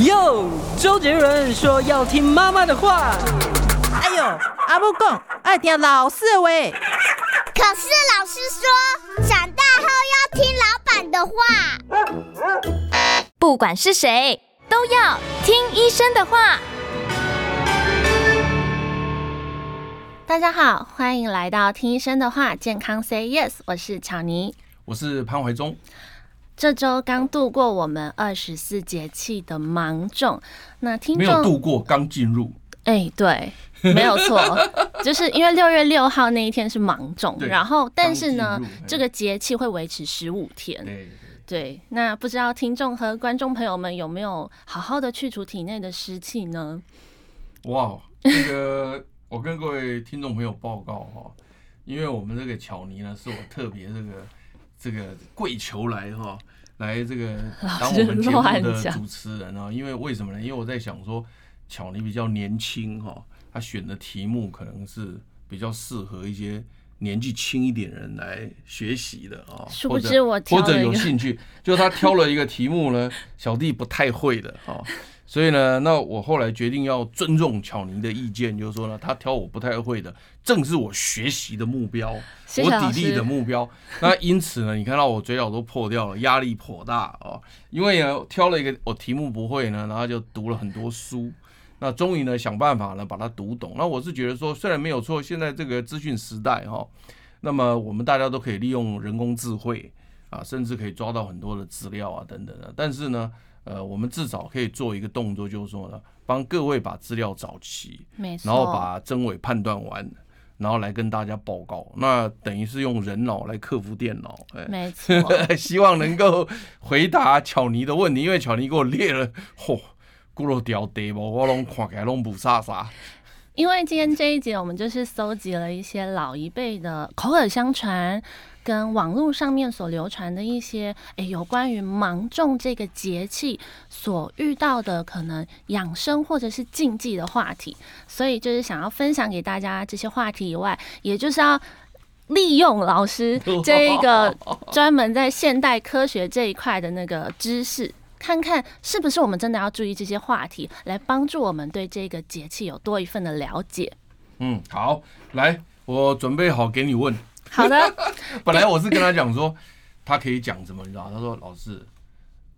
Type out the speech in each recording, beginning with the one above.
哟，周杰伦说要听妈妈的话。哎呦，阿母讲爱听老师的话。可是老师说，长大后要听老板的话。不管是谁，都要听医生的话。大家好，欢迎来到听医生的话，健康 Say Yes，我是巧妮，我是潘怀忠。这周刚度过我们二十四节气的芒种，那听众没有度过，刚进入。哎，对，没有错，就是因为六月六号那一天是芒种，然后但是呢，这个节气会维持十五天。对，对，那不知道听众和观众朋友们有没有好好的去除体内的湿气呢？哇，这个我跟各位听众朋友报告哈，因为我们这个巧妮呢，是我特别这个。这个跪求来哈，来这个 当我们节目的主持人啊，因为为什么呢？因为我在想说，巧妮比较年轻哈，他选的题目可能是比较适合一些年纪轻一点人来学习的啊，或者或者有兴趣，就他挑了一个题目呢，小弟不太会的啊。所以呢，那我后来决定要尊重巧妮的意见，就是说呢，他挑我不太会的，正是我学习的目标，我砥砺的目标。那因此呢，你看到我嘴角都破掉了，压力颇大啊。因为呢，挑了一个我题目不会呢，然后就读了很多书，那终于呢，想办法呢把它读懂。那我是觉得说，虽然没有错，现在这个资讯时代哈，那么我们大家都可以利用人工智慧啊，甚至可以抓到很多的资料啊等等的，但是呢。呃，我们至少可以做一个动作，就是说呢，帮各位把资料找齐，没错，然后把真伪判断完，然后来跟大家报告。那等于是用人脑来克服电脑，哎，没错，希望能够回答巧尼的问题，因为巧尼给我列了，嚯，骨碌条地步，我拢看起来拢不啥啥。因为今天这一节，我们就是搜集了一些老一辈的口耳相传。跟网络上面所流传的一些，诶，有关于芒种这个节气所遇到的可能养生或者是禁忌的话题，所以就是想要分享给大家这些话题以外，也就是要利用老师这一个专门在现代科学这一块的那个知识，看看是不是我们真的要注意这些话题，来帮助我们对这个节气有多一份的了解。嗯，好，来，我准备好给你问。好的，本来我是跟他讲说，他可以讲什么，你知道？他说：“老师，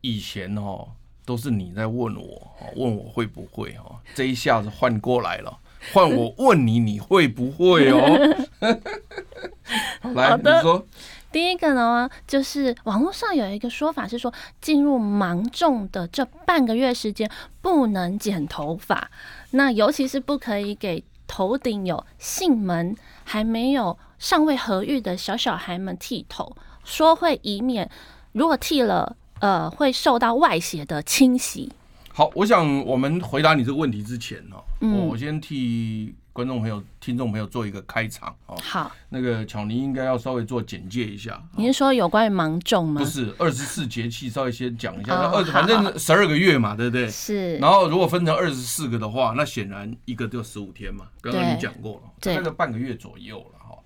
以前哦都是你在问我，问我会不会哦，这一下子换过来了，换我问你，你会不会哦？” 来，你说，第一个呢，就是网络上有一个说法是说，进入芒种的这半个月时间不能剪头发，那尤其是不可以给头顶有囟门还没有。尚未合育的小小孩们剃头，说会以免如果剃了，呃，会受到外邪的侵袭。好，我想我们回答你这个问题之前呢，嗯，我先替观众朋友、听众朋友做一个开场哦。好，那个巧妮应该要稍微做简介一下。你是说有关于芒种吗？不是，二十四节气稍微先讲一下。二反正十二个月嘛，对不对？是。然后如果分成二十四个的话，那显然一个就十五天嘛。刚刚你讲过了，大概半个月左右了哈。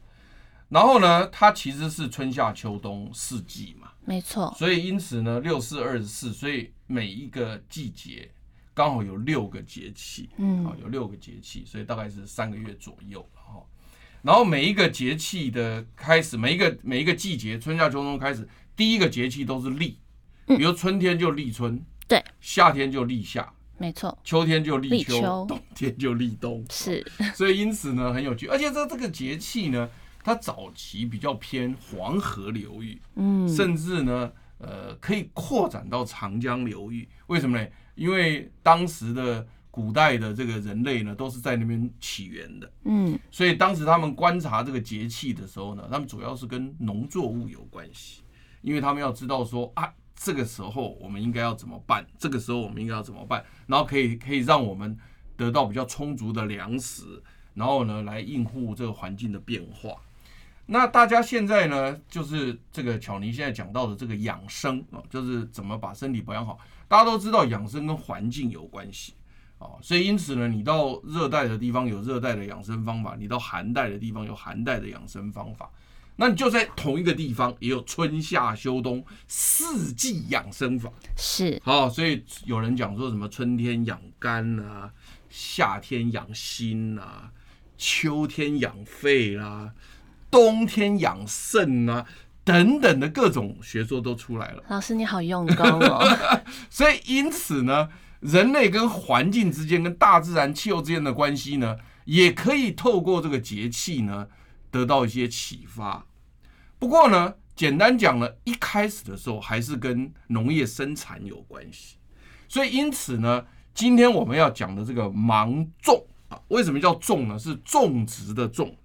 然后呢，它其实是春夏秋冬四季嘛，没错。所以因此呢，六四二十四，所以每一个季节刚好有六个节气，嗯，啊有六个节气，所以大概是三个月左右哈。然后每一个节气的开始，每一个每一个季节，春夏秋冬开始，第一个节气都是立，比如春天就立春，对，夏天就立夏，没错，秋天就立秋，冬天就立冬，是。所以因此呢，很有趣，而且这这个节气呢。它早期比较偏黄河流域，嗯，甚至呢，呃，可以扩展到长江流域。为什么呢？因为当时的古代的这个人类呢，都是在那边起源的，嗯，所以当时他们观察这个节气的时候呢，他们主要是跟农作物有关系，因为他们要知道说啊，这个时候我们应该要怎么办，这个时候我们应该要怎么办，然后可以可以让我们得到比较充足的粮食，然后呢，来应付这个环境的变化。那大家现在呢，就是这个巧妮现在讲到的这个养生啊，就是怎么把身体保养好。大家都知道养生跟环境有关系。啊，所以因此呢，你到热带的地方有热带的养生方法，你到寒带的地方有寒带的养生方法。那你就在同一个地方也有春夏秋冬四季养生法，是。好，所以有人讲说什么春天养肝啊，夏天养心啊，秋天养肺啦，冬天养肾啊，等等的各种学说都出来了。老师你好用功哦。所以因此呢，人类跟环境之间、跟大自然气候之间的关系呢，也可以透过这个节气呢。得到一些启发，不过呢，简单讲呢，一开始的时候还是跟农业生产有关系，所以因此呢，今天我们要讲的这个芒种啊，为什么叫种呢？是种植的种。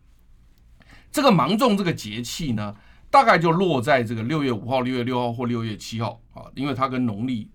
这个芒种这个节气呢，大概就落在这个六月五号、六月六号或六月七号啊，因为它跟农历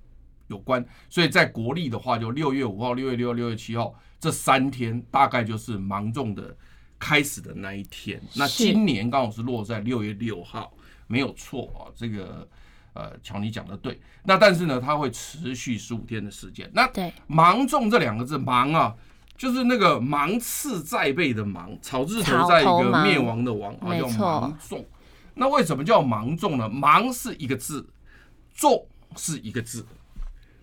有关，所以在国历的话，就六月五号、六月六号、六月七号这三天，大概就是芒种的。开始的那一天，那今年刚好是落在六月六号，没有错啊。这个呃，乔尼讲的对。那但是呢，它会持续十五天的时间。那芒种这两个字，芒啊，就是那个芒刺在背的芒，草字头在一个灭亡的亡啊，叫芒种。那为什么叫芒种呢？芒是一个字，种是一个字，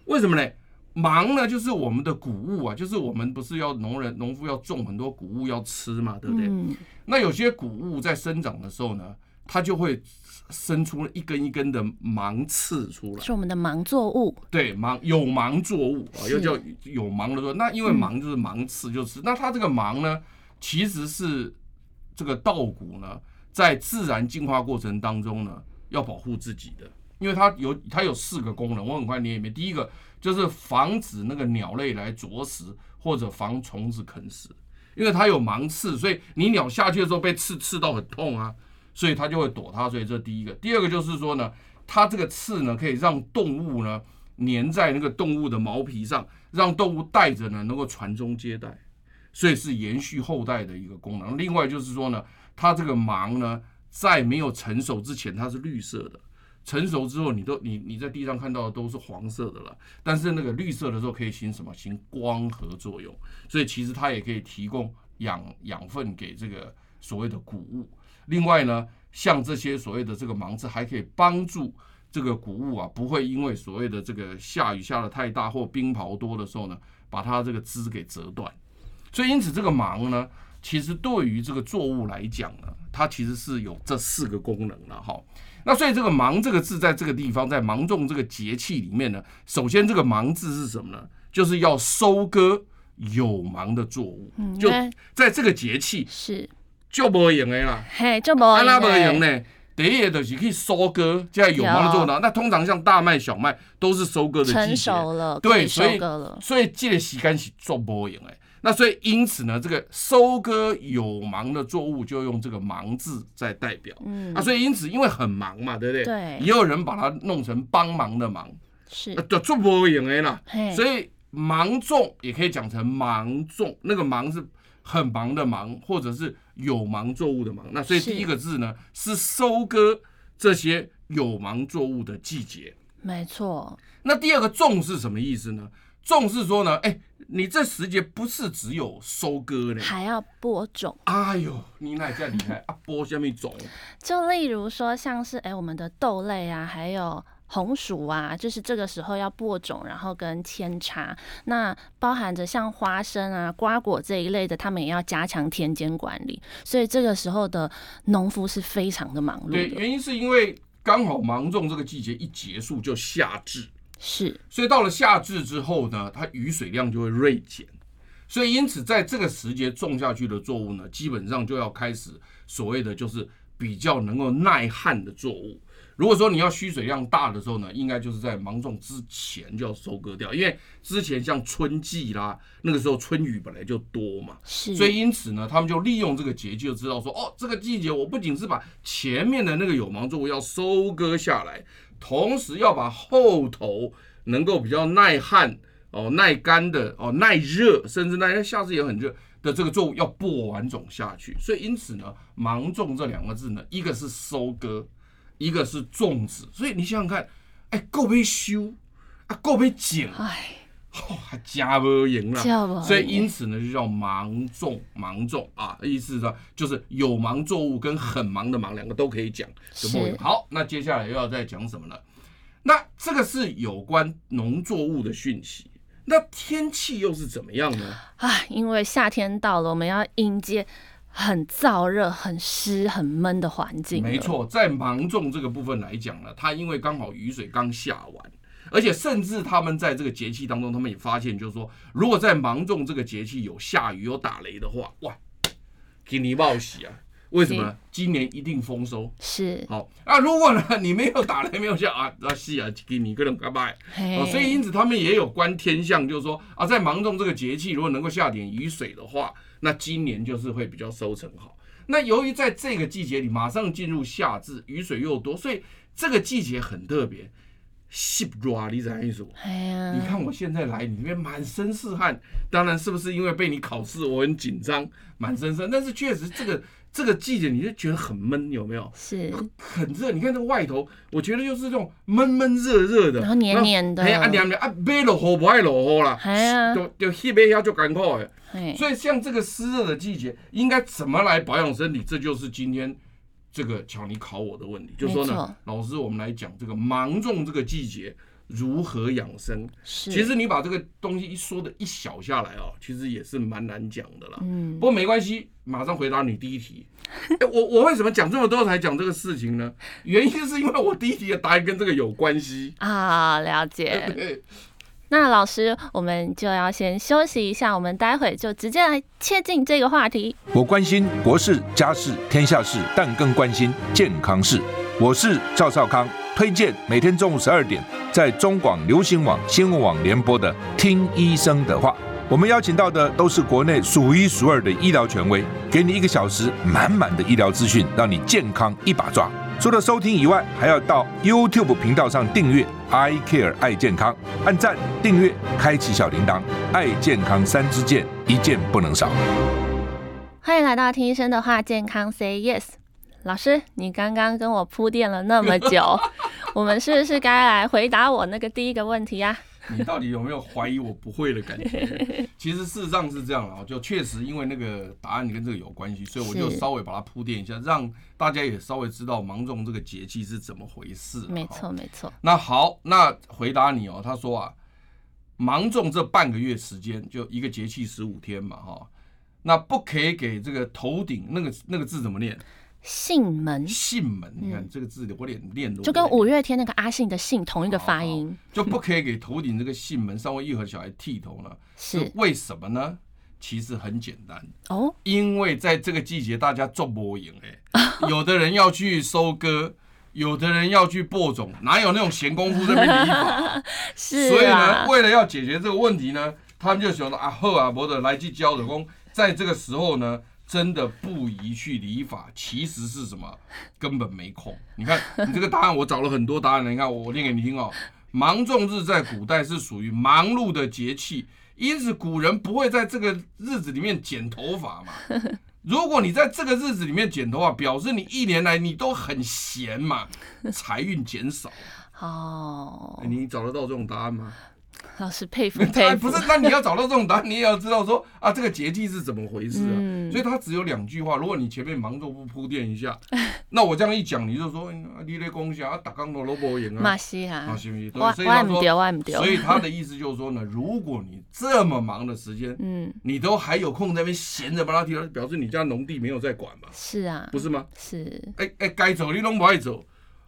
为什么呢？芒呢，就是我们的谷物啊，就是我们不是要农人、农夫要种很多谷物要吃嘛，对不对？嗯、那有些谷物在生长的时候呢，它就会生出一根一根的芒刺出来，是我们的芒作物。对，芒有芒作物啊，又叫有芒的作物。那因为芒就是芒刺，就是、嗯、那它这个芒呢，其实是这个稻谷呢，在自然进化过程当中呢，要保护自己的，因为它有它有四个功能，我很快念一遍。第一个。就是防止那个鸟类来啄食，或者防虫子啃食，因为它有芒刺，所以你鸟下去的时候被刺刺到很痛啊，所以它就会躲它。所以这第一个，第二个就是说呢，它这个刺呢可以让动物呢粘在那个动物的毛皮上，让动物带着呢能够传宗接代，所以是延续后代的一个功能。另外就是说呢，它这个芒呢在没有成熟之前它是绿色的。成熟之后，你都你你在地上看到的都是黄色的了，但是那个绿色的时候可以行什么？行光合作用，所以其实它也可以提供养养分给这个所谓的谷物。另外呢，像这些所谓的这个芒刺，还可以帮助这个谷物啊，不会因为所谓的这个下雨下得太大或冰雹多的时候呢，把它这个枝给折断。所以因此这个芒呢，其实对于这个作物来讲呢，它其实是有这四个功能的哈。那所以这个“芒”这个字在这个地方，在芒种这个节气里面呢，首先这个“芒”字是什么呢？就是要收割有芒的作物，就在这个节气是就不用的啦，嘿，就不用。那不用呢？第一个就是可以收割，现在有芒的作物呢。那通常像大麦、小麦都是收割的季节，成熟了，对，所以所以这个时间是做不用的。那所以因此呢，这个收割有芒的作物就用这个“芒”字在代表。嗯，啊，所以因此因为很忙嘛，对不对？对。也有人把它弄成帮忙的“忙”，是。就做不赢的啦。所以芒种也可以讲成芒种，那个“芒”是很忙的“忙”，或者是有芒作物的“芒”。那所以第一个字呢是收割这些有芒作物的季节。没错。那第二个“种”是什么意思呢？种是说呢，哎，你这时节不是只有收割呢，还要播种。哎呦，你哪这样厉害啊？播下面种？就例如说，像是哎，我们的豆类啊，还有红薯啊，就是这个时候要播种，然后跟扦插。那包含着像花生啊、瓜果这一类的，他们也要加强田间管理。所以这个时候的农夫是非常的忙碌的。对，原因是因为刚好芒种这个季节一结束就夏至。是，所以到了夏至之后呢，它雨水量就会锐减，所以因此在这个时节种下去的作物呢，基本上就要开始所谓的就是比较能够耐旱的作物。如果说你要需水量大的时候呢，应该就是在芒种之前就要收割掉，因为之前像春季啦，那个时候春雨本来就多嘛，是，所以因此呢，他们就利用这个节气就知道说，哦，这个季节我不仅是把前面的那个有芒作物要收割下来。同时要把后头能够比较耐旱哦、耐干的哦、耐热，甚至耐夏至也很热的这个作物要播完种下去。所以因此呢，芒种这两个字呢，一个是收割，一个是种植。所以你想想看，哎，够被修啊，够被剪，哎，哦，还加不赢了，所以因此呢，就叫芒种，芒种啊，意思呢就是有芒作物跟很忙的忙两个都可以讲。是。好，那接下来又要再讲什么呢？那这个是有关农作物的讯息。那天气又是怎么样呢？啊，因为夏天到了，我们要迎接很燥热、很湿、很闷的环境。没错，在芒种这个部分来讲呢，它因为刚好雨水刚下完。而且甚至他们在这个节气当中，他们也发现，就是说，如果在芒种这个节气有下雨、有打雷的话，哇，给你报喜啊！为什么？今年一定丰收。是。好啊，如果呢你没有打雷、没有下啊，那是啊，今年可能拜拜。哦，所以因此他们也有观天象，就是说啊，在芒种这个节气，如果能够下点雨水的话，那今年就是会比较收成好。那由于在这个季节里马上进入夏至，雨水又多，所以这个季节很特别。湿热，你怎样意思？哎呀，你看我现在来你那边满身是汗，当然是不是因为被你考试我很紧张，满身是汗。但是确实这个这个季节你就觉得很闷，有没有？是，很热。你看这个外头，我觉得就是这种闷闷热热的，然后黏黏的。哎呀，黏黏啊，买落雨不爱落雨啦，哎呀，就就翕买遐就干苦的。所以像这个湿热的季节，应该怎么来保养身体？这就是今天。这个巧你考我的问题，就是说呢，老师，我们来讲这个芒种这个季节如何养生。是，其实你把这个东西一说的一小下来哦，其实也是蛮难讲的啦。嗯，不过没关系，马上回答你第一题。哎，我我为什么讲这么多才讲这个事情呢？原因是因为我第一题的答案跟这个有关系 啊，了解。那老师，我们就要先休息一下，我们待会就直接来切进这个话题。我关心国事、家事、天下事，但更关心健康事。我是赵少康，推荐每天中午十二点在中广流行网、新闻网联播的《听医生的话》。我们邀请到的都是国内数一数二的医疗权威，给你一个小时满满的医疗资讯，让你健康一把抓。除了收听以外，还要到 YouTube 频道上订阅 I Care 爱健康，按赞、订阅、开启小铃铛，爱健康三支箭，一件不能少。欢迎来到听医生的话，健康 Say Yes。老师，你刚刚跟我铺垫了那么久，我们是不是该来回答我那个第一个问题呀？你到底有没有怀疑我不会的感觉？其实事实上是这样啊，就确实因为那个答案跟这个有关系，所以我就稍微把它铺垫一下，让大家也稍微知道芒种这个节气是怎么回事。没错，没错。那好，那回答你哦，他说啊，芒种这半个月时间，就一个节气十五天嘛，哈，那不可以给这个头顶那个那个字怎么念？信门，信门，你看这个字我脸练就跟五月天那个阿信的信同一个发音，就不可以给头顶这个信门稍微一和小孩剃头呢？是为什么呢？其实很简单哦，因为在这个季节大家做播影哎，有的人要去收割，有的人要去播种，哪有那种闲工夫在那边理发？是，所以呢，为了要解决这个问题呢，他们就想到啊，好啊，我得来去教的工，在这个时候呢。真的不宜去理发，其实是什么？根本没空。你看，你这个答案我找了很多答案了，你看我念给你听哦。芒种日在古代是属于忙碌的节气，因此古人不会在这个日子里面剪头发嘛。如果你在这个日子里面剪头发，表示你一年来你都很闲嘛，财运减少。哦，你找得到这种答案吗？老师佩服 佩服，不是，那你要找到这种答案，你也要知道说啊，这个节气是怎么回事啊？嗯、所以他只有两句话。如果你前面芒种不铺垫一下，那我这样一讲，你就说你在讲啥啊？打刚罗罗伯赢啊？马西啊，马西，对，所以他说，所以他的意思就是说呢，如果你这么忙的时间，嗯，你都还有空在那边闲着把它提了，表示你家农地没有在管嘛？是啊，不是吗？是。哎哎，该走你都不爱走，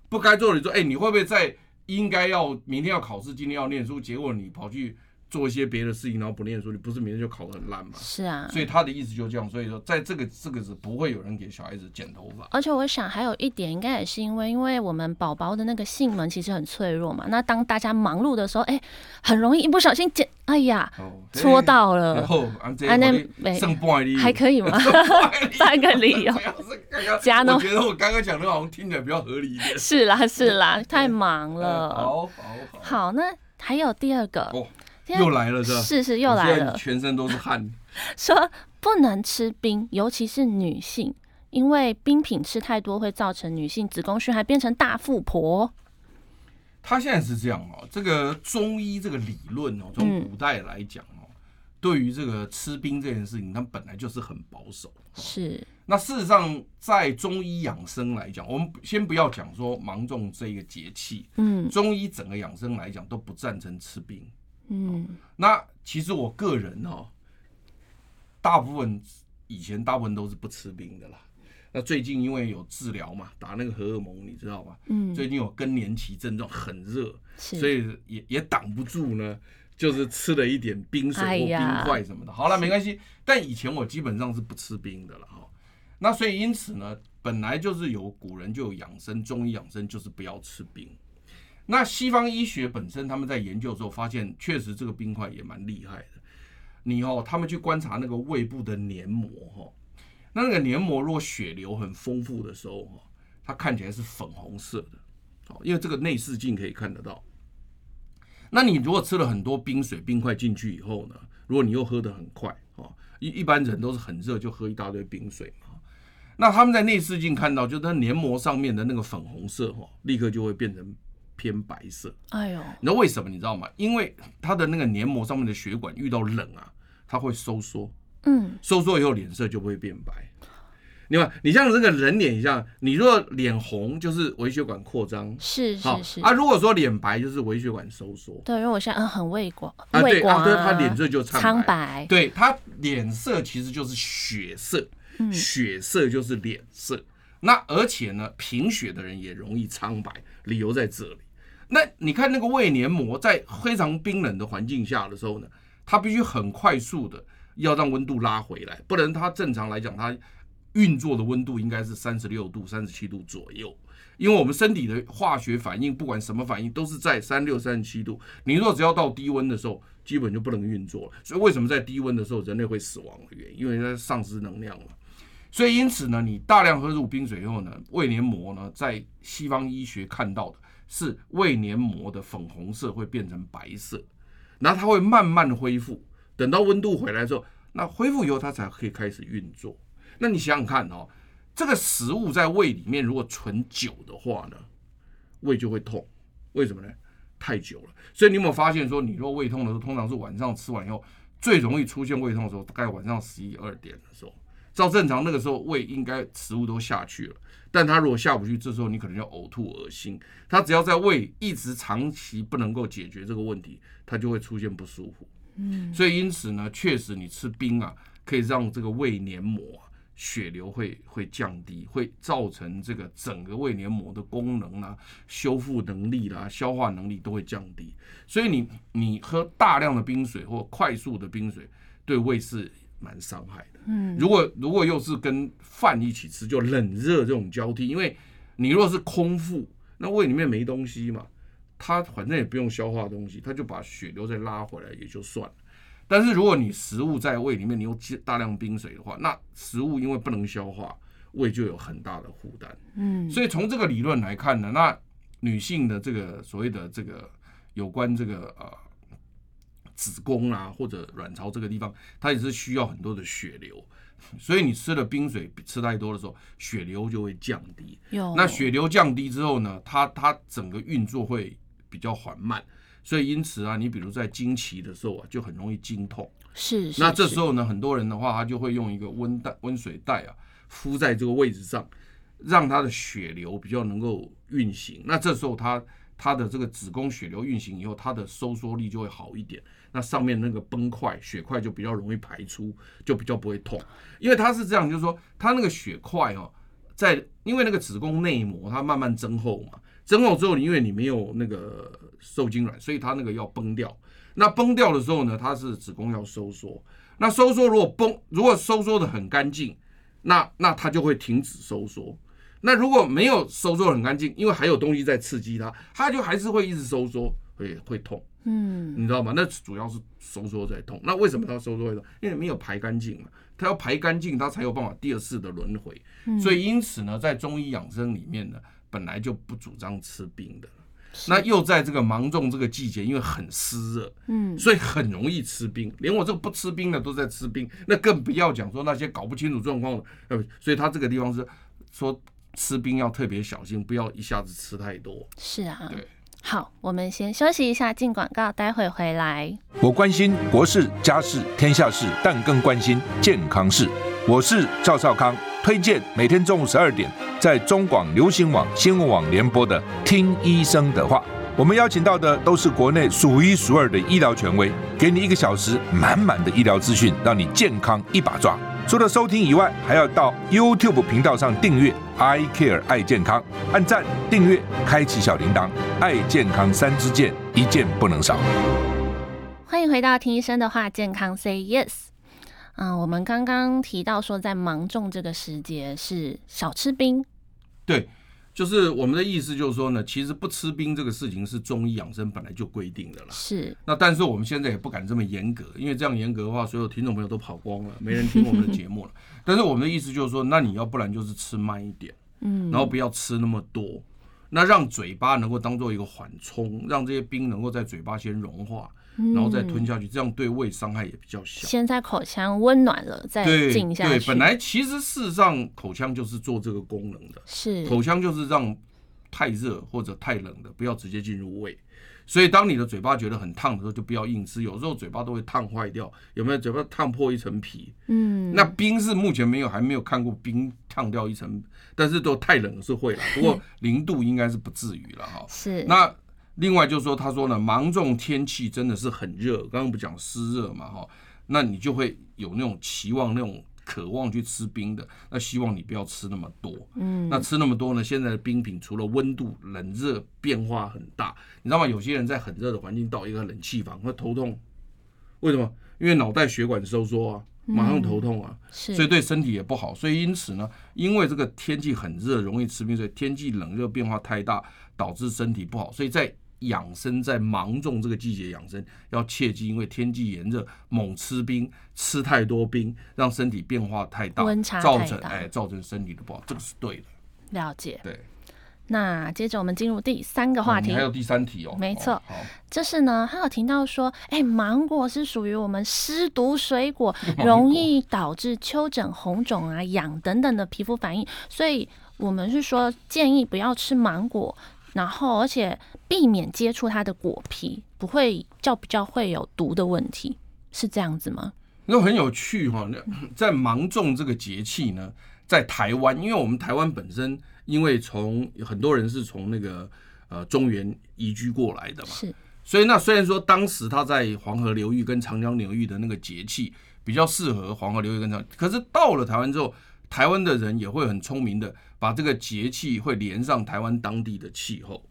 不该做的你说，哎，你会不会在？应该要明天要考试，今天要念书，结果你跑去做一些别的事情，然后不念书，你不是明天就考得很烂吗？是啊，所以他的意思就是这样。所以说，在这个这个是不会有人给小孩子剪头发。而且我想还有一点，应该也是因为，因为我们宝宝的那个性门其实很脆弱嘛。那当大家忙碌的时候，哎，很容易一不小心剪，哎呀，戳到了。然后，安那剩半厘，还可以吗？半个理由。加呢？我觉得我刚刚讲的好像听起来比较合理一点。是啦，是啦，太忙了。好好好，那还有第二个。又来了，是吧？是是，又来了，全身都是汗。说不能吃冰，尤其是女性，因为冰品吃太多会造成女性子宫虚，还变成大富婆。他现在是这样哦，这个中医这个理论哦，从古代来讲哦，对于这个吃冰这件事情，它本来就是很保守。是。那事实上，在中医养生来讲，我们先不要讲说芒种这个节气，嗯，中医整个养生来讲都不赞成吃冰，嗯。那其实我个人哦，大部分以前大部分都是不吃冰的啦。那最近因为有治疗嘛，打那个荷尔蒙，你知道吧？嗯。最近有更年期症状，很热，所以也也挡不住呢，就是吃了一点冰水或冰块什么的。好了，没关系。但以前我基本上是不吃冰的了哈。那所以因此呢，本来就是有古人就有养生，中医养生就是不要吃冰。那西方医学本身他们在研究的时候发现，确实这个冰块也蛮厉害的。你哦，他们去观察那个胃部的黏膜哈，那那个黏膜如果血流很丰富的时候哈，它看起来是粉红色的，哦，因为这个内视镜可以看得到。那你如果吃了很多冰水冰块进去以后呢，如果你又喝得很快哦，一一般人都是很热就喝一大堆冰水。那他们在内视镜看到，就是它黏膜上面的那个粉红色哈，立刻就会变成偏白色。哎呦，你知道为什么？你知道吗？因为他的那个黏膜上面的血管遇到冷啊，它会收缩。嗯，收缩以后脸色就不会变白。另外，你像这个人脸一样，你如果脸红就是微血管扩张，是是是。啊，如果说脸白就是微血管收缩。对，因为我现在嗯很畏光啊，对啊，对，他脸色就苍白。对，他脸色其实就是血色。血色就是脸色，那而且呢，贫血的人也容易苍白，理由在这里。那你看那个胃黏膜在非常冰冷的环境下的时候呢，它必须很快速的要让温度拉回来，不然它正常来讲，它运作的温度应该是三十六度、三十七度左右。因为我们身体的化学反应，不管什么反应，都是在三六、三十七度。你若只要到低温的时候，基本就不能运作了。所以为什么在低温的时候人类会死亡的原因，因为它丧失能量了。所以因此呢，你大量喝入冰水以后呢，胃黏膜呢，在西方医学看到的是胃黏膜的粉红色会变成白色，然后它会慢慢恢复，等到温度回来之后，那恢复以后它才可以开始运作。那你想想看哦，这个食物在胃里面如果存久的话呢，胃就会痛，为什么呢？太久了。所以你有没有发现说，你若胃痛的时候，通常是晚上吃完以后最容易出现胃痛的时候，大概晚上十一二点的时候。照正常那个时候胃应该食物都下去了，但他如果下不去，这时候你可能要呕吐恶心。他只要在胃一直长期不能够解决这个问题，他就会出现不舒服。嗯，所以因此呢，确实你吃冰啊，可以让这个胃黏膜血流会会降低，会造成这个整个胃黏膜的功能啊、修复能力啦、消化能力都会降低。所以你你喝大量的冰水或快速的冰水，对胃是蛮伤害的。嗯，如果如果又是跟饭一起吃，就冷热这种交替，因为你若是空腹，那胃里面没东西嘛，它反正也不用消化东西，它就把血流再拉回来也就算了。但是如果你食物在胃里面，你用大量冰水的话，那食物因为不能消化，胃就有很大的负担。嗯，所以从这个理论来看呢，那女性的这个所谓的这个有关这个呃。子宫啊，或者卵巢这个地方，它也是需要很多的血流，所以你吃了冰水吃太多的时候，血流就会降低。有那血流降低之后呢，它它整个运作会比较缓慢，所以因此啊，你比如在经期的时候啊，就很容易经痛。是，是。那这时候呢，很多人的话，他就会用一个温带温水袋啊，敷在这个位置上，让他的血流比较能够运行。那这时候他他的这个子宫血流运行以后，它的收缩力就会好一点。那上面那个崩块血块就比较容易排出，就比较不会痛，因为它是这样，就是说它那个血块哦，在因为那个子宫内膜它慢慢增厚嘛，增厚之后，因为你没有那个受精卵，所以它那个要崩掉。那崩掉的时候呢，它是子宫要收缩。那收缩如果崩，如果收缩的很干净，那那它就会停止收缩。那如果没有收缩很干净，因为还有东西在刺激它，它就还是会一直收缩，会会痛。嗯，你知道吗？那主要是收缩在痛。那为什么它收缩在痛？因为没有排干净嘛。它要排干净，它才有办法第二次的轮回。嗯、所以因此呢，在中医养生里面呢，本来就不主张吃冰的。那又在这个芒种这个季节，因为很湿热，嗯，所以很容易吃冰。连我这个不吃冰的都在吃冰，那更不要讲说那些搞不清楚状况的。呃，所以他这个地方是说吃冰要特别小心，不要一下子吃太多。是啊，对。好，我们先休息一下，进广告，待会回来。我关心国事、家事、天下事，但更关心健康事。我是赵少康，推荐每天中午十二点在中广流行网、新闻网联播的《听医生的话》。我们邀请到的都是国内数一数二的医疗权威，给你一个小时满满的医疗资讯，让你健康一把抓。除了收听以外，还要到 YouTube 频道上订阅 “I Care 爱健康”，按赞、订阅、开启小铃铛，爱健康三支箭，一件不能少。欢迎回到听医生的话，健康 Say Yes。嗯，我们刚刚提到说，在芒种这个时节是少吃冰，对。就是我们的意思，就是说呢，其实不吃冰这个事情是中医养生本来就规定的啦。是。那但是我们现在也不敢这么严格，因为这样严格的话，所有听众朋友都跑光了，没人听我们的节目了。但是我们的意思就是说，那你要不然就是吃慢一点，嗯，然后不要吃那么多，那让嘴巴能够当做一个缓冲，让这些冰能够在嘴巴先融化。然后再吞下去，这样对胃伤害也比较小。先在口腔温暖了，再进下去。对，对，本来其实事实上口腔就是做这个功能的，是口腔就是让太热或者太冷的不要直接进入胃。所以当你的嘴巴觉得很烫的时候，就不要硬吃。有时候嘴巴都会烫坏掉，有没有？嘴巴烫破一层皮。嗯，那冰是目前没有，还没有看过冰烫掉一层，但是都太冷是会了。不过 零度应该是不至于了哈。是那。另外就是说，他说呢，芒种天气真的是很热，刚刚不讲湿热嘛，哈，那你就会有那种期望、那种渴望去吃冰的，那希望你不要吃那么多，嗯，那吃那么多呢，现在的冰品除了温度冷热变化很大，你知道吗？有些人在很热的环境到一个冷气房会头痛，为什么？因为脑袋血管收缩啊，马上头痛啊，所以对身体也不好。所以因此呢，因为这个天气很热，容易吃冰，所以天气冷热变化太大，导致身体不好，所以在养生在芒种这个季节养生要切记，因为天气炎热，猛吃冰，吃太多冰，让身体变化太大，温差太大，造成哎造成身体的不好，这个是对的。了解。对。那接着我们进入第三个话题，哦、还有第三题哦。没错。哦、好。这是呢，他有提到说，哎，芒果是属于我们湿毒水 果，容易导致丘疹、红肿啊、痒等等的皮肤反应，所以我们是说建议不要吃芒果。然后，而且避免接触它的果皮，不会较比较会有毒的问题，是这样子吗？那很有趣哈，在芒种这个节气呢，在台湾，因为我们台湾本身，因为从很多人是从那个呃中原移居过来的嘛，是，所以那虽然说当时他在黄河流域跟长江流域的那个节气比较适合黄河流域跟长，可是到了台湾之后。台湾的人也会很聪明的，把这个节气会连上台湾当地的气候，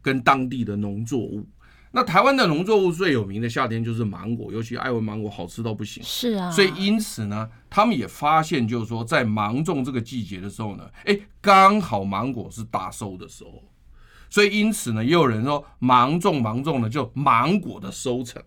跟当地的农作物。那台湾的农作物最有名的夏天就是芒果，尤其爱文芒果好吃到不行。是啊，所以因此呢，他们也发现，就是说在芒种这个季节的时候呢，哎，刚好芒果是大收的时候。所以因此呢，也有人说芒种芒种呢，就芒果的收成。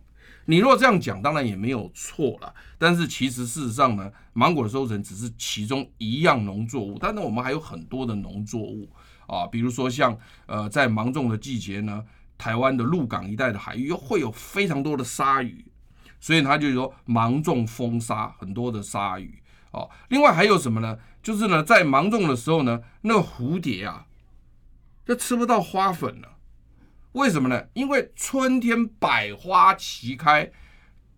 你若这样讲，当然也没有错了。但是其实事实上呢，芒果的收成只是其中一样农作物，但是我们还有很多的农作物啊，比如说像呃，在芒种的季节呢，台湾的鹿港一带的海域又会有非常多的鲨鱼，所以他就说芒种丰鲨，很多的鲨鱼啊。另外还有什么呢？就是呢，在芒种的时候呢，那个蝴蝶啊，就吃不到花粉了。为什么呢？因为春天百花齐开，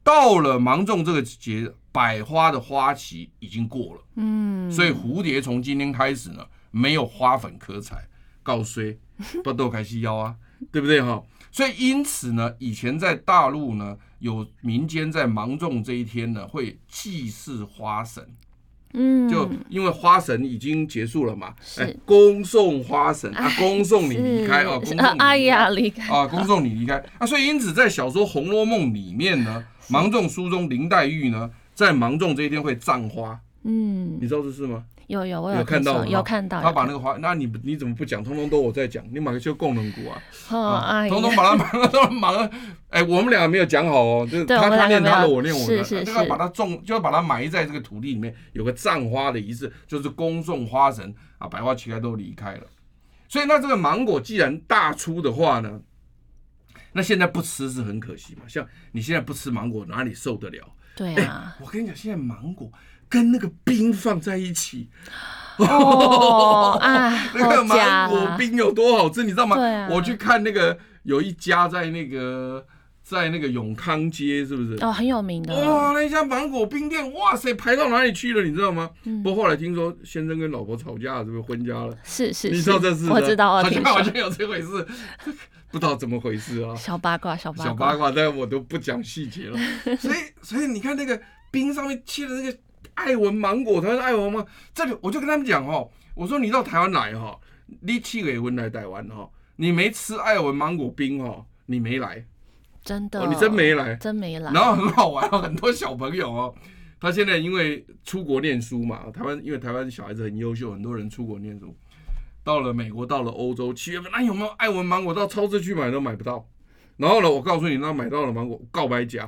到了芒种这个节，百花的花期已经过了。嗯，所以蝴蝶从今天开始呢，没有花粉可采，告衰，不都开始要啊，对不对哈？所以因此呢，以前在大陆呢，有民间在芒种这一天呢，会祭祀花神。嗯，就因为花神已经结束了嘛，哎，恭送花神啊，恭送你离开啊，恭送你哎呀离开。啊，恭送你离开。啊，所以因此在小说《红楼梦》里面呢，芒种书中林黛玉呢，在芒种这一天会葬花，嗯，你知道这是吗？有有我有，有看到有看到，他把那个花，那你你怎么不讲？通通都我在讲，你马上就功能股啊，啊，通通把它忙都忙了，哎，我们两个没有讲好哦，就是他他念他的，我念我的，这个把它种，就要把它埋在这个土地里面，有个葬花的仪式，就是恭送花神啊，百花齐开都离开了，所以那这个芒果既然大出的话呢，那现在不吃是很可惜嘛，像你现在不吃芒果，哪里受得了？对啊，我跟你讲，现在芒果。跟那个冰放在一起，哦，啊，那个芒果冰有多好吃，你知道吗？我去看那个有一家在那个在那个永康街，是不是？哦，很有名的。哇，那家芒果冰店，哇塞，排到哪里去了？你知道吗？嗯不过后来听说先生跟老婆吵架了，是不是婚家了？是是，你知道这是？我知道，啊好。像好像有这回事，不知道怎么回事啊。小八卦，小八卦，小八卦，但我都不讲细节了。所以，所以你看那个冰上面切的那个爱文芒果，台湾爱文芒果，这里我就跟他们讲哦，我说你到台湾来哈，你去给文来台湾哈，你没吃爱文芒果冰哦，你没来，真的，哦，你真没来，真没来。然后很好玩哦，很多小朋友哦，他现在因为出国念书嘛，台湾因为台湾小孩子很优秀，很多人出国念书，到了美国，到了欧洲，七月份，那有没有爱文芒果？到超市去买都买不到。然后呢，我告诉你，那买到了芒果，告白夹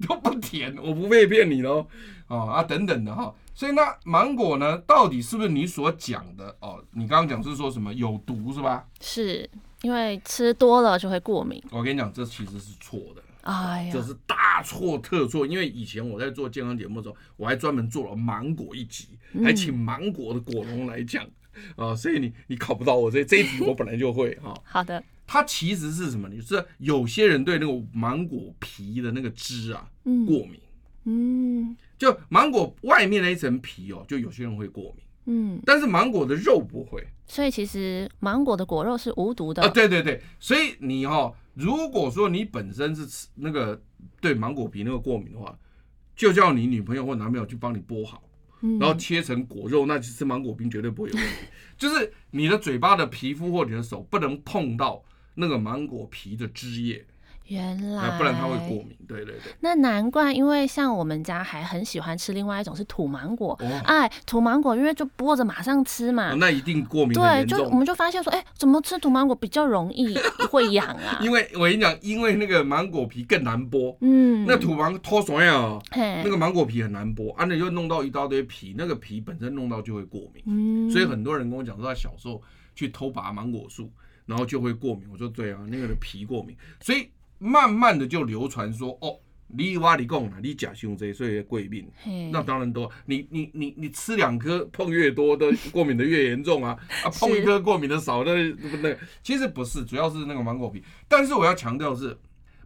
都不甜，我不会骗你喽哦，啊等等的哈。所以那芒果呢，到底是不是你所讲的哦？你刚刚讲是说什么有毒是吧？是因为吃多了就会过敏。我跟你讲，这其实是错的。哎呀，这是大错特错，因为以前我在做健康节目的时候，我还专门做了芒果一集，还请芒果的果农来讲啊，所以你你考不到我这这一题，我本来就会哈。好的，它其实是什么？就是有些人对那个芒果皮的那个汁啊过敏，嗯就芒果外面那一层皮哦，就有些人会过敏，嗯，但是芒果的肉不会所以其实芒果的果肉是无毒的啊。对对对，所以你哈，如果说你本身是吃那个对芒果皮那个过敏的话，就叫你女朋友或男朋友去帮你剥好。然后切成果肉，那吃芒果冰绝对不会有问题。就是你的嘴巴的皮肤或你的手不能碰到那个芒果皮的汁液，原来，不然它会过敏。对对对，那难怪，因为像我们家还很喜欢吃另外一种是土芒果，哦。哎，土芒果因为就剥着马上吃嘛，哦那一定过敏很对，就我们就发现说，哎，怎么吃土芒果比较容易会痒啊？因为我跟你讲，因为那个芒果皮更难剥，嗯，那土芒脱爽呀，嘿。那个芒果皮很难剥，啊，那就弄到一大堆皮，那个皮本身弄到就会过敏。嗯，所以很多人跟我讲说，他小时候去偷拔芒果树，然后就会过敏。我说对啊，那个的皮过敏，所以慢慢的就流传说，哦，你挖你讲了，你假胸这所以过敏。那当然多，你你你你吃两颗碰越多的过敏的越严重啊啊，碰一颗过敏的少的那那其实不是，主要是那个芒果皮。但是我要强调是，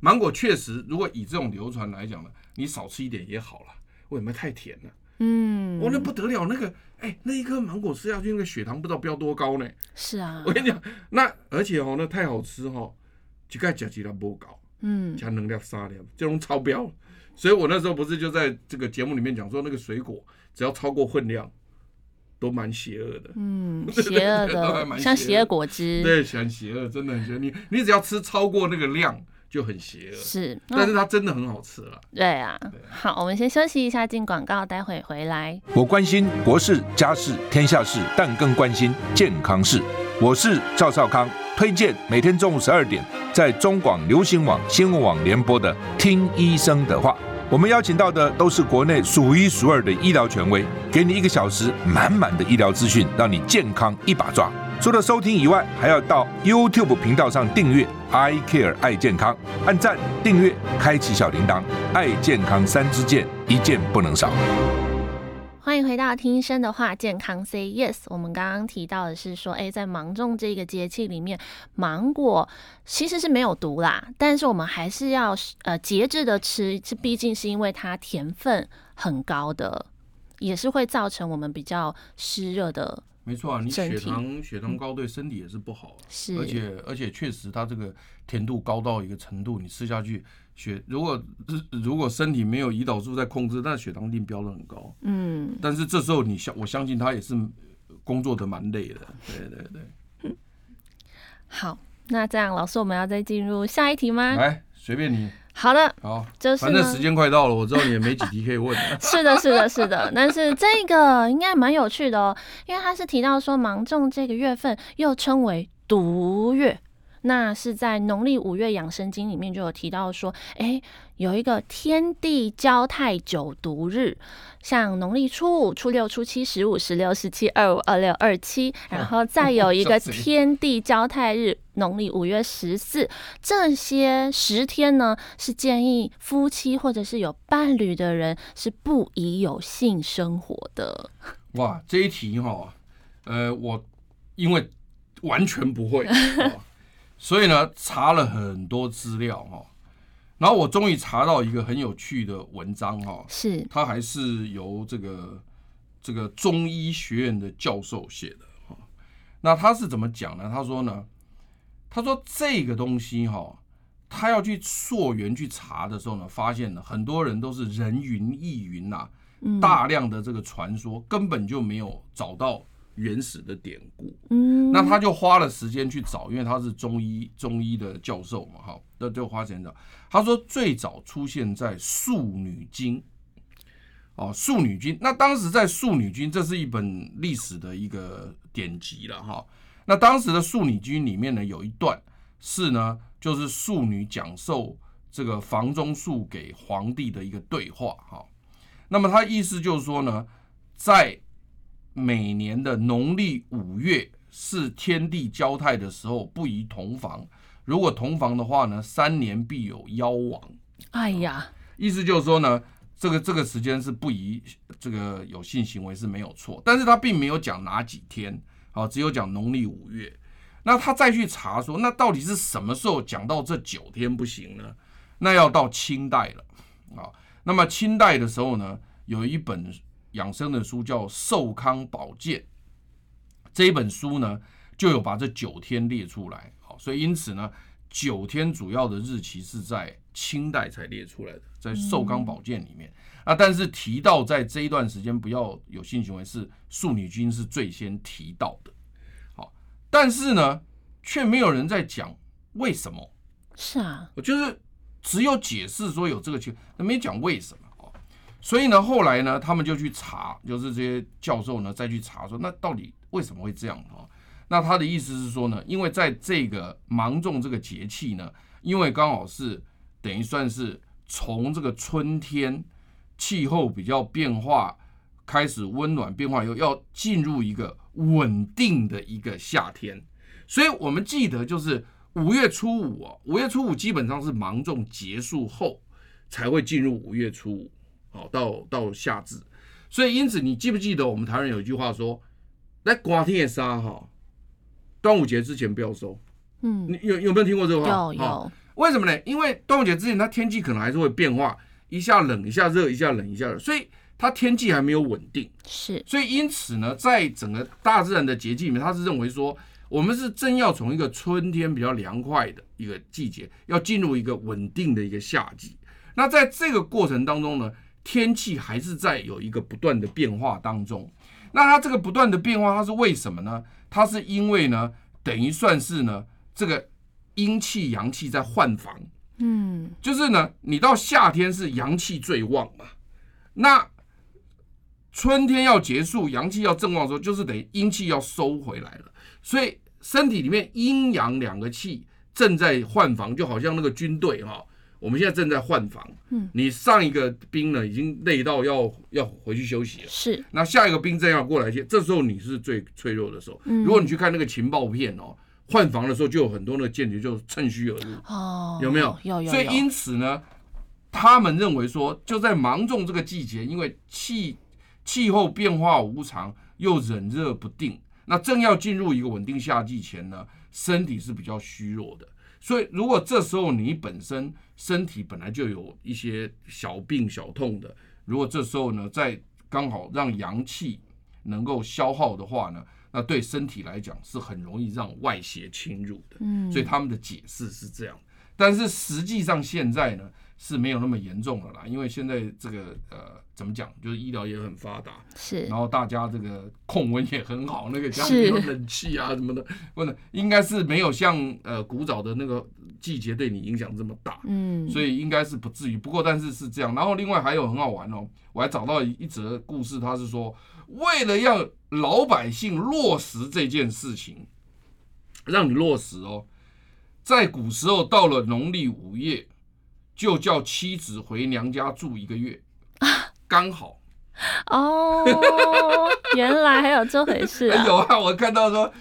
芒果确实如果以这种流传来讲呢，你少吃一点也好了，为什么太甜了？嗯，我，那不得了，那个哎，那一颗芒果吃下去，那个血糖不知道飙多高呢。是啊我，跟你讲，那而且哦，那太好吃哈、哦，一盖吃几粒不高，嗯，加能量沙粒，这种超标。所以我那时候不是就在这个节目里面讲说，那个水果只要超过分量，都蛮邪恶的。嗯，邪恶的，像邪恶果汁，对，很邪恶，真的很邪恶。你你只要吃超过那个量，就很邪恶。是，但是它真的很好吃了。对啊。好，我们先休息一下，进广告，待会回来。我关心国事、家事、天下事，但更关心健康事。我是赵少康，推荐每天中午十二点在中广流行网、新闻网联播的《听医生的话》。我们邀请到的都是国内数一数二的医疗权威，给你一个小时满满的医疗资讯，让你健康一把抓。除了收听以外，还要到 YouTube 频道上订阅 “I Care 爱健康”，按赞、订阅、开启小铃铛，爱健康三支箭，一件不能少。欢迎回到听医生的话，健康 Say Yes。我们刚刚提到的是说，诶，在芒种这个节气里面，芒果其实是没有毒啦，但是我们还是要呃节制的吃，这毕竟是因为它甜分很高的，也是会造成我们比较湿热的。没错啊，你血糖血糖高对身体也是不好，是而且而且确实它这个甜度高到一个程度，你吃下去血如果如果身体没有胰岛素在控制，那血糖一定飙得很高。嗯，但是这时候你相我相信他也是工作的蛮累的，对对对。好，那这样老师，我们要再进入下一题吗？来，随便你。好的，好，就是反正时间快到了，我知道你也没几题可以问。是的，是的，是的，但是这个应该蛮有趣的哦，因为他是提到说芒种这个月份又称为毒月，那是在农历五月养生经里面就有提到说，哎，有一个天地交泰九毒日，像农历初五、初六、初七、十五、十六、十七、二五、二六、二七，然后再有一 个天地交泰日。农历五月十四，这些十天呢，是建议夫妻或者是有伴侣的人是不宜有性生活的。哇，这一题哈，呃，我因为完全不会，哦、所以呢，查了很多资料哈，然后我终于查到一个很有趣的文章哈，是他还是由这个这个中医学院的教授写的哈。那他是怎么讲呢？他说呢，他说这个东西哈，他要去溯源去查的时候呢，发现呢，很多人都是人云亦云呐，大量的这个传说根本就没有找到。原始的典故，嗯，那他就花了时间去找，因为他是中医中医的教授嘛，哈，那就花时间找。他说最早出现在《素女经》，哦，《素女经》。那当时在《素女经》，这是一本历史的一个典籍了，哈。那当时的《素女经》里面呢，有一段是呢，就是素女讲授这个房中术给皇帝的一个对话，哈。那么他意思就是说呢，在每年的农历五月是天地交泰的时候，不宜同房。如果同房的话呢，三年必有妖亡。哎呀，意思就是说呢，这个这个时间是不宜这个有性行为是没有错，但是他并没有讲哪几天，啊，只有讲农历五月。那他再去查说，那到底是什么时候讲到这九天不行呢？那要到清代了啊。那么清代的时候呢，有一本。养生的书叫《寿康保健》，这一本书呢，就有把这九天列出来。好，所以因此呢，九天主要的日期是在清代才列出来的，在《寿康保健》里面啊。但是提到在这一段时间不要有性行为，是《素女君》是最先提到的。好，但是呢，却没有人在讲为什么。是啊，我就是只有解释说有这个情，那没讲为什么。所以呢，后来呢，他们就去查，就是这些教授呢再去查说，那到底为什么会这样啊？那他的意思是说呢，因为在这个芒种这个节气呢，因为刚好是等于算是从这个春天气候比较变化开始温暖变化以后，要进入一个稳定的一个夏天，所以我们记得就是五月初五啊，五月初五基本上是芒种结束后才会进入五月初五。好，到到夏至，所以因此你记不记得我们台湾人有一句话说，那刮天也杀哈，端午节之前不要收。嗯，你有有没有听过这个话？有有。为什么呢？因为端午节之前它天气可能还是会变化，一下冷一下热，一下冷一下热，所以它天气还没有稳定。是。所以因此呢，在整个大自然的节气里面，他是认为说，我们是正要从一个春天比较凉快的一个季节，要进入一个稳定的一个夏季。那在这个过程当中呢，天气还是在有一个不断的变化当中，那它这个不断的变化，它是为什么呢？它是因为呢，等于算是呢，这个阴气阳气在换房，嗯，就是呢，你到夏天是阳气最旺嘛，那春天要结束，阳气要正旺的时候，就是等于阴气要收回来了，所以身体里面阴阳两个气正在换房，就好像那个军队哈。我们现在正在换防，嗯，你上一个兵呢已经累到要要回去休息了，是。那下一个兵正要过来接，这时候你是最脆弱的时候。如果你去看那个情报片哦，换防的时候就有很多那个间谍就趁虚而入，哦，有没有？有有。所以因此呢，他们认为说，就在芒种这个季节，因为气气候变化无常，又冷热不定，那正要进入一个稳定夏季前呢，身体是比较虚弱的。所以，如果这时候你本身身体本来就有一些小病小痛的，如果这时候呢，再刚好让阳气能够消耗的话呢，那对身体来讲是很容易让外邪侵入的。嗯，所以他们的解释是这样。但是实际上现在呢是没有那么严重了啦，因为现在这个呃。怎么讲？就是医疗也很发达，是，然后大家这个控温也很好，那个家里有冷气啊什么的，问的应该是没有像呃古早的那个季节对你影响这么大，嗯，所以应该是不至于。不过但是是这样，然后另外还有很好玩哦，我还找到一则故事，他是说为了让老百姓落实这件事情，让你落实哦，在古时候到了农历五月，就叫妻子回娘家住一个月。刚好哦，原来还有这回事、啊。有啊，我看到说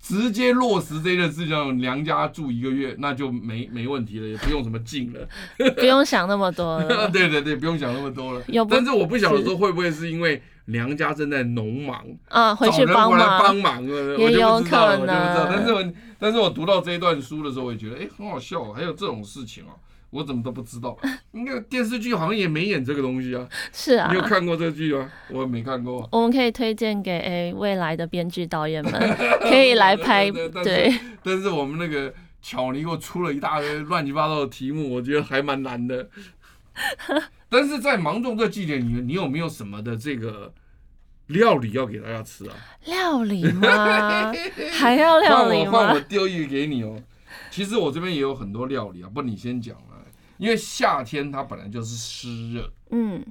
直接落实这件事情，娘家住一个月，那就没没问题了，也不用什么敬了，不用想那么多了。对对对，不用想那么多了。有但是我不晓得说会不会是因为娘家正在农忙啊，回去帮忙，帮忙也有可能。但是我但是我读到这一段书的时候，我也觉得哎、欸，很好笑，还有这种事情啊。我怎么都不知道？应该电视剧好像也没演这个东西啊。是啊，你有看过这个剧吗？我没看过。我们可以推荐给诶未来的编剧导演们，可以来拍。对。但是我们那个巧妮给我出了一大堆乱七八糟的题目，我觉得还蛮难的。但是在芒种这季节里面，你有没有什么的这个料理要给大家吃啊？料理吗？还要料理吗？换我换我丢一个给你哦。其实我这边也有很多料理啊，不，你先讲。因为夏天它本来就是湿热，嗯，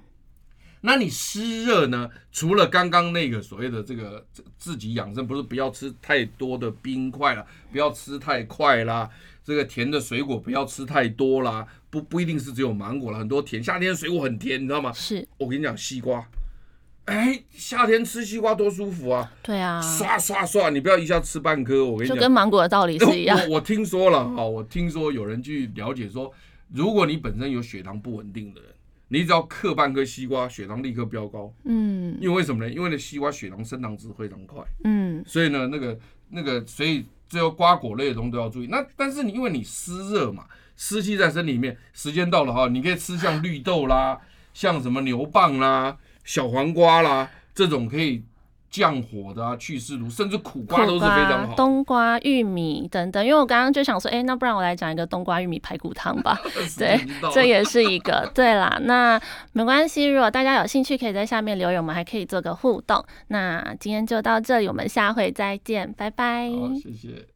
那你湿热呢？除了刚刚那个所谓的这个自己养生，不是不要吃太多的冰块了，不要吃太快啦，这个甜的水果不要吃太多啦，不不一定是只有芒果了，很多甜，夏天水果很甜，你知道吗？是，我跟你讲，西瓜，哎，夏天吃西瓜多舒服啊！对啊，刷刷刷，你不要一下吃半颗，我跟你讲，就跟芒果的道理是一样。我我听说了哈，我听说有人去了解说。如果你本身有血糖不稳定的人，你只要嗑半颗西瓜，血糖立刻飙高。嗯，因为为什么呢？因为那西瓜血糖升糖值非常快。嗯，所以呢，那个那个，所以最后瓜果类的东西都要注意。那但是你因为你湿热嘛，湿气在身里面，时间到了哈，你可以吃像绿豆啦，像什么牛蒡啦、小黄瓜啦这种可以。降火的啊，去湿毒，甚至苦瓜都是非常好。冬瓜、玉米等等，因为我刚刚就想说，哎、欸，那不然我来讲一个冬瓜玉米排骨汤吧。对，这也是一个。对啦，那没关系，如果大家有兴趣，可以在下面留言，我们还可以做个互动。那今天就到这里，我们下回再见，拜拜。好，谢谢。